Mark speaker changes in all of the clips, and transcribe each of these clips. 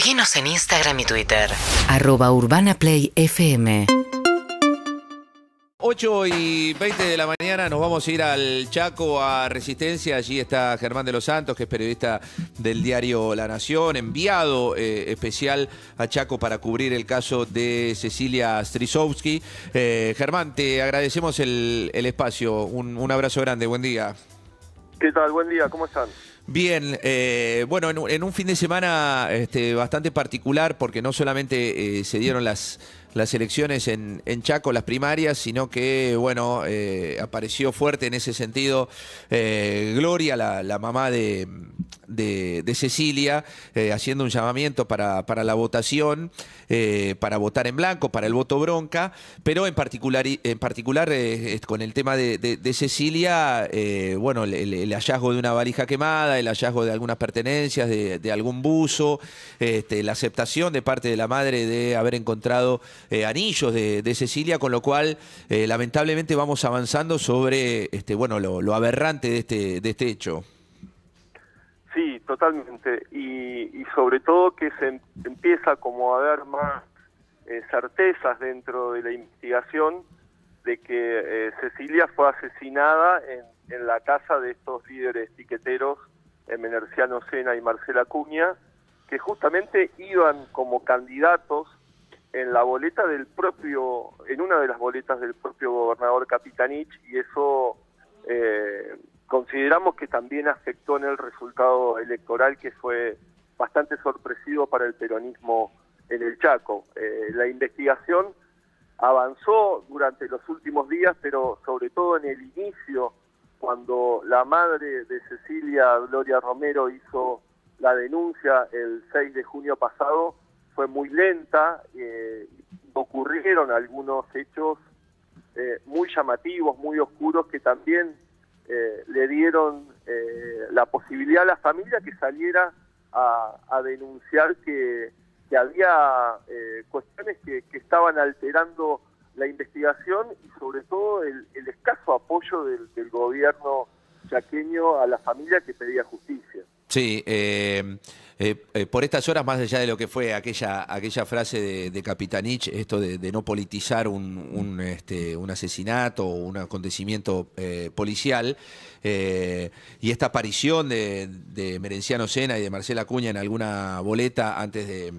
Speaker 1: Seguinos en Instagram y Twitter.
Speaker 2: Arroba Urbana Play FM.
Speaker 3: 8 y 20 de la mañana nos vamos a ir al Chaco a Resistencia. Allí está Germán de los Santos, que es periodista del diario La Nación, enviado eh, especial a Chaco para cubrir el caso de Cecilia Strisowski. Eh, Germán, te agradecemos el, el espacio. Un, un abrazo grande, buen día.
Speaker 4: ¿Qué tal? Buen día, ¿cómo están?
Speaker 3: Bien, eh, bueno, en, un- en un fin de semana este, bastante particular porque no solamente eh, se dieron las, las elecciones en, en Chaco, las primarias, sino que, bueno, eh, apareció fuerte en ese sentido eh, Gloria, la, la mamá de, de- Cecilia, eh, haciendo un llamamiento para, para la votación, eh, para votar en blanco, para el voto bronca, pero en particular, en particular con el tema de, de- Cecilia, bueno, el, hallazgo de una valija quemada, el hallazgo de algunas pertenencias, de, de algún buzo, este, la aceptación de parte de la madre de haber encontrado eh, anillos de, de Cecilia, con lo cual eh, lamentablemente vamos avanzando sobre este, bueno, lo, aberrante de este, de este hecho.
Speaker 4: Sí, totalmente. Y, y sobre todo que se em- empieza como a haber más eh, certezas dentro de la investigación de que eh, Cecilia fue asesinada en, en la casa de estos líderes tiqueteros, eh, Menerciano Sena y Marcela Cuña, que justamente iban como candidatos en la boleta del propio, en una de las boletas del propio gobernador Capitanich, y eso eh, consideramos que también afectó en el resultado electoral que fue bastante sorpresivo para el peronismo en el Chaco. Eh, la investigación avanzó durante los últimos días, pero sobre todo en el inicio, cuando la madre de Cecilia, Gloria Romero, hizo la denuncia el 6 de junio pasado, fue muy lenta, eh, ocurrieron algunos hechos eh, muy llamativos, muy oscuros, que también eh, le dieron eh, la posibilidad a la familia que saliera a, denunciar que, había eh, cuestiones que, estaban alterando la investigación y sobre todo el, el escaso apoyo del, del gobierno chaqueño a la familia que pedía justicia.
Speaker 3: Sí, eh, eh, eh, por estas horas, más allá de lo que fue aquella, aquella frase de, Capitanich, esto de, no politizar un, un, este, un asesinato o un acontecimiento eh, policial, y esta aparición de, de Merenciano Sena y de Marcela Cuña en alguna boleta antes de,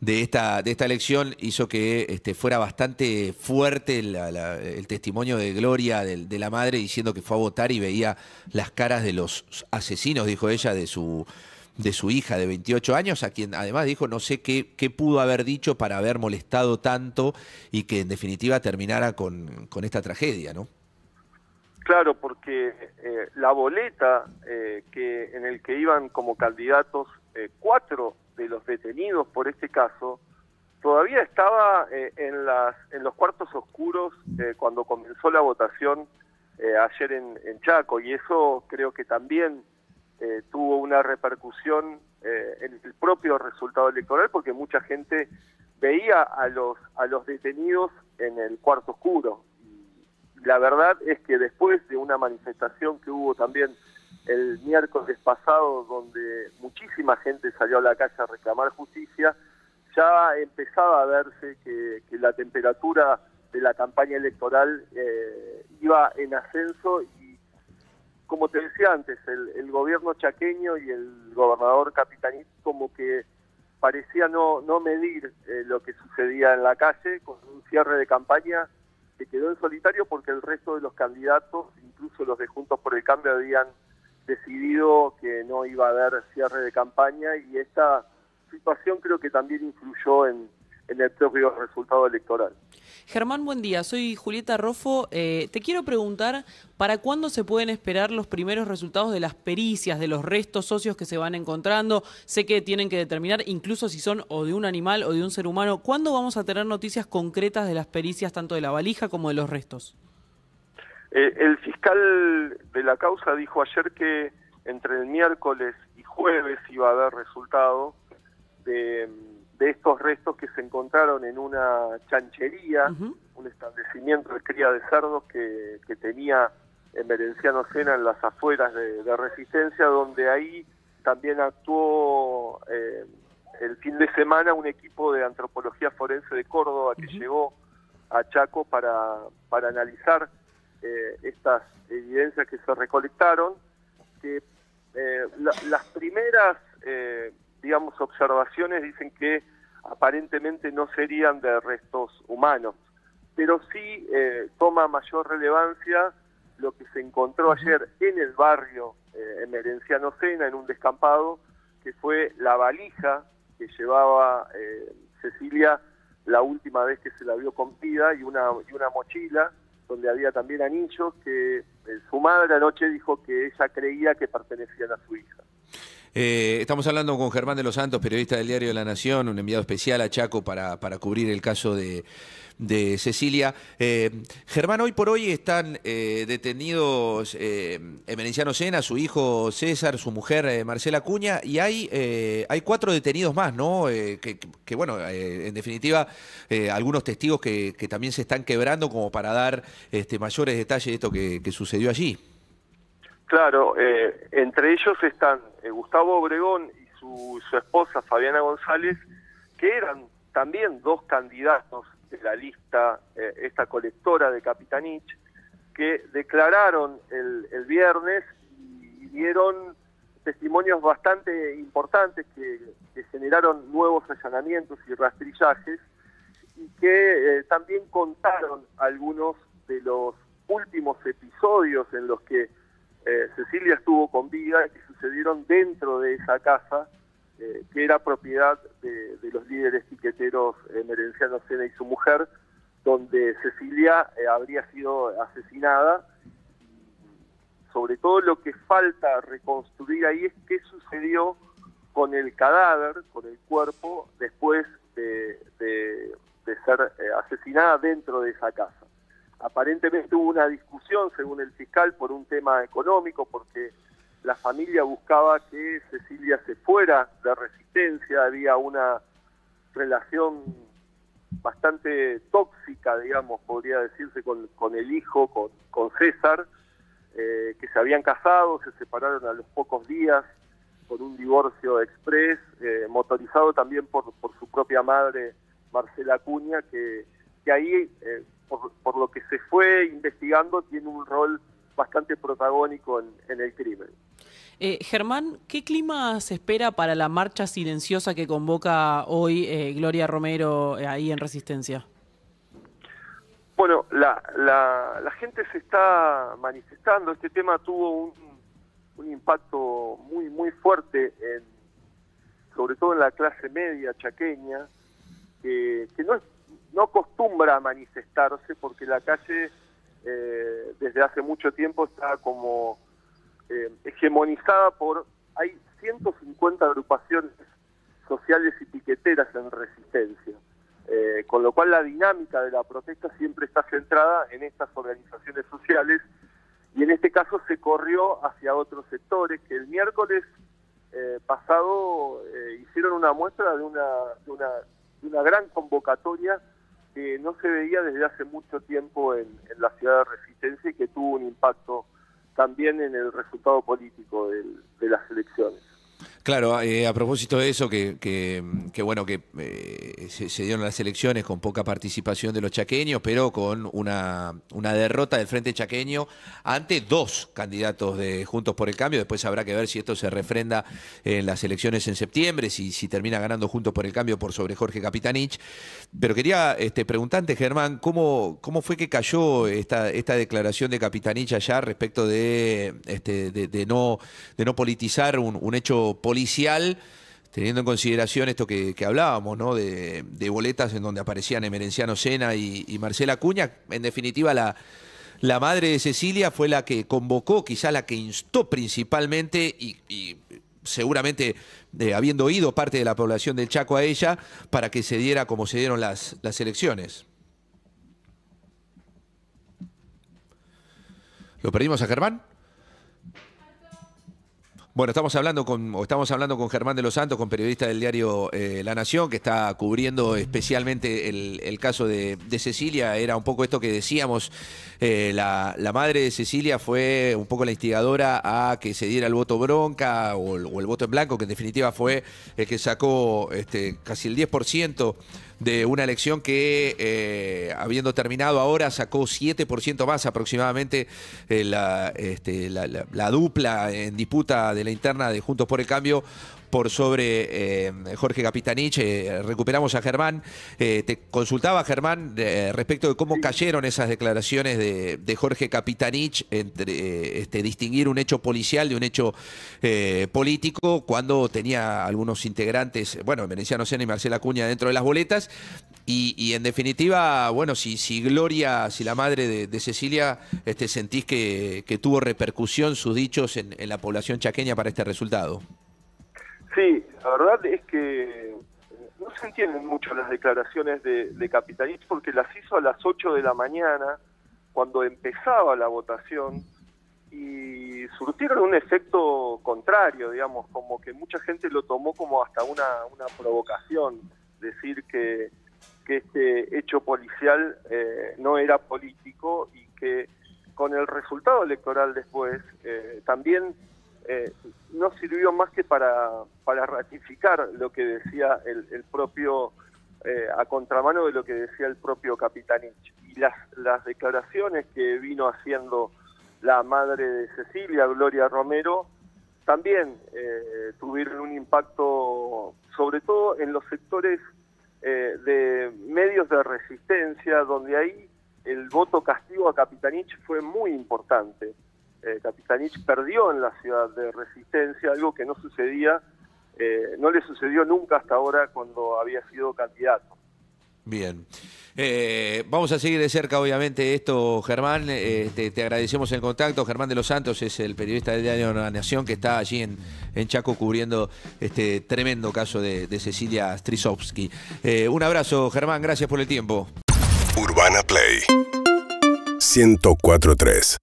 Speaker 3: de esta, de esta elección hizo que este, fuera bastante fuerte la- la- el testimonio de Gloria, de, de la madre, diciendo que fue a votar y veía las caras de los asesinos, dijo ella, de su, de su hija de 28 años, a quien además dijo no sé qué, qué pudo haber dicho para haber molestado tanto y que en definitiva terminara con, con esta tragedia, ¿no?
Speaker 4: Claro, porque eh, la boleta eh, que en el que iban como candidatos eh, cuatro de los detenidos por este caso todavía estaba eh, en las en los cuartos oscuros eh, cuando comenzó la votación eh, ayer en, en Chaco y eso creo que también eh, tuvo una repercusión eh, en el propio resultado electoral porque mucha gente veía a los a los detenidos en el cuarto oscuro. La verdad es que después de una manifestación que hubo también el miércoles pasado, donde muchísima gente salió a la calle a reclamar justicia, ya empezaba a verse que, que la temperatura de la campaña electoral eh, iba en ascenso y, como te decía antes, el, el gobierno chaqueño y el gobernador capitanís como que parecía no, no medir eh, lo que sucedía en la calle con un cierre de campaña que quedó en solitario porque el resto de los candidatos, incluso los de Juntos por el Cambio, habían decidido que no iba a haber cierre de campaña y esta situación creo que también influyó en, en el propio resultado electoral.
Speaker 5: Germán, buen día. Soy Julieta Rofo. Eh, te quiero preguntar, ¿para cuándo se pueden esperar los primeros resultados de las pericias, de los restos socios que se van encontrando? Sé que tienen que determinar incluso si son o de un animal o de un ser humano. ¿Cuándo vamos a tener noticias concretas de las pericias, tanto de la valija como de los restos?
Speaker 4: Eh, el fiscal de la causa dijo ayer que entre el miércoles y jueves iba a haber resultado de, de estos restos que se encontraron en una chanchería, un establecimiento de cría de cerdos que, que tenía en Merenciano Sena en las afueras de, de Resistencia, donde ahí también actuó eh, el fin de semana un equipo de antropología forense de Córdoba que llegó a Chaco para, para analizar eh, estas evidencias que se recolectaron, que eh, las primeras, eh, digamos, observaciones dicen que aparentemente no serían de restos humanos, pero sí toma mayor relevancia lo que se encontró ayer en el barrio Emerenciano Sena, en un descampado, que fue la valija que llevaba Cecilia la última vez que se la vio con vida y una, y una mochila donde había también anillos que eh, su madre anoche dijo que ella creía que pertenecían a su hija.
Speaker 3: Eh, estamos hablando con Germán de los Santos, periodista del Diario de la Nación, un enviado especial a Chaco para, para cubrir el caso de, de Cecilia. Eh, Germán, hoy por hoy están eh, detenidos eh, Emerenciano Sena, su hijo César, su mujer eh, Marcela Cuña, y hay, hay cuatro detenidos más, ¿no? Que, bueno, en definitiva, algunos testigos que, también se están quebrando como para dar este, mayores detalles de esto que, sucedió allí.
Speaker 4: Claro, entre ellos están Gustavo Obregón y su, su esposa Fabiana González, que eran también dos candidatos de la lista, eh, esta colectora de Capitanich, que declararon el, el viernes y, dieron testimonios bastante importantes que, generaron nuevos allanamientos y rastrillajes y que eh, también contaron algunos de los últimos episodios en los que eh, Cecilia estuvo con vida y que sucedieron dentro de esa casa eh, que era propiedad de, los líderes piqueteros eh, Merenciano Sena y su mujer, donde Cecilia eh, habría sido asesinada. Sobre todo lo que falta reconstruir ahí es qué sucedió con el cadáver, con el cuerpo, después de, de ser asesinada dentro de esa casa. Aparentemente hubo una discusión, según el fiscal, por un tema económico, porque la familia buscaba que Cecilia se fuera de resistencia, había una relación bastante tóxica, digamos, podría decirse, con, con el hijo, con, con César, eh, que se habían casado, se separaron a los pocos días por un divorcio express, eh, motorizado también por, por su propia madre, Marcela Cuña, que, que ahí, eh, por, por lo que se fue investigando, tiene un rol bastante protagónico en, el crimen.
Speaker 5: Eh, Germán, ¿qué clima se espera para la marcha silenciosa que convoca hoy eh, Gloria Romero eh, ahí en Resistencia?
Speaker 4: Bueno, la, la, gente se está manifestando. Este tema tuvo un, un impacto muy muy fuerte, en, sobre todo en la clase media chaqueña, que, que no, no acostumbra a manifestarse porque la calle eh, desde hace mucho tiempo está como eh, hegemonizada por, hay 150 agrupaciones sociales y piqueteras en resistencia, eh, con lo cual la dinámica de la protesta siempre está centrada en estas organizaciones sociales y en este caso se corrió hacia otros sectores que el miércoles pasado hicieron una muestra de una, de una, de una gran convocatoria que no se veía desde hace mucho tiempo en, la ciudad de Resistencia y que tuvo un impacto también en el resultado político de las elecciones.
Speaker 3: Claro, eh, a propósito de eso, que, que, bueno, que eh, se, dieron las elecciones con poca participación de los chaqueños, pero con una, una derrota del Frente Chaqueño ante dos candidatos de Juntos por el Cambio. Después habrá que ver si esto se refrenda en las elecciones en septiembre, si, si termina ganando Juntos por el Cambio por sobre Jorge Capitanich. Pero quería este, preguntarte, Germán, ¿cómo, cómo fue que cayó esta, esta declaración de Capitanich allá respecto de, este, de, no, de no politizar un, un hecho político? Teniendo en consideración esto que, hablábamos, ¿no? De, boletas en donde aparecían Emerenciano Sena y, Marcela Cuña. En definitiva, la, madre de Cecilia fue la que convocó, quizá la que instó principalmente y, seguramente eh, habiendo oído parte de la población del Chaco a ella, para que se diera como se dieron las, las elecciones. ¿Lo perdimos a Germán? Bueno, estamos hablando con, estamos hablando con Germán de los Santos, con periodista del diario eh, La Nación, que está cubriendo especialmente el, caso de, Cecilia. Era un poco esto que decíamos. eh, la, madre de Cecilia fue un poco la instigadora a que se diera el voto bronca o el voto en blanco, que en definitiva fue el que sacó este, casi el 10% de una elección que, eh, habiendo terminado ahora, sacó 7% más aproximadamente eh, la, este, la- la- la dupla en disputa de la interna de Juntos por el Cambio por sobre eh, Jorge Capitanich. Eh, recuperamos a Germán. Eh, te consultaba, Germán, eh, respecto de cómo cayeron esas declaraciones de, Jorge Capitanich entre este, distinguir un hecho policial de un hecho político cuando tenía algunos integrantes, bueno, Veneciano Sena y Marcela Cuña dentro de las boletas. Y, en definitiva, bueno, si, si Gloria, si la madre de, Cecilia, este, sentís que, que tuvo repercusión sus dichos en, en la población chaqueña para este resultado.
Speaker 4: Sí, la verdad es que no se entienden mucho las declaraciones de, de Capitanich porque las hizo a las 8 de la mañana, cuando empezaba la votación, y surtieron un efecto contrario, digamos, como que mucha gente lo tomó como hasta una, una provocación, decir que, que este hecho policial eh, no era político y que con el resultado electoral después eh, también eh, no sirvió más que para, para ratificar lo que decía el, el propio, eh, a contramano de lo que decía el propio Capitanich. Y las, las declaraciones que vino haciendo la madre de Cecilia, Gloria Romero, también eh, tuvieron un impacto, sobre todo en los sectores eh, de medios de resistencia, donde ahí el voto castigo a Capitanich fue muy importante. Eh, Capitanich perdió en la ciudad de Resistencia, algo que no sucedía, eh, no le sucedió nunca hasta ahora cuando había sido candidato.
Speaker 3: Bien. Eh, vamos a seguir de cerca, obviamente, esto, Germán. Eh, te, te agradecemos el contacto. Germán de los Santos es el periodista del diario La Nación que está allí en, en Chaco cubriendo este tremendo caso de, de Cecilia Strisovsky. Eh, un abrazo, Germán. Gracias por el tiempo.
Speaker 6: Urbana Play 1043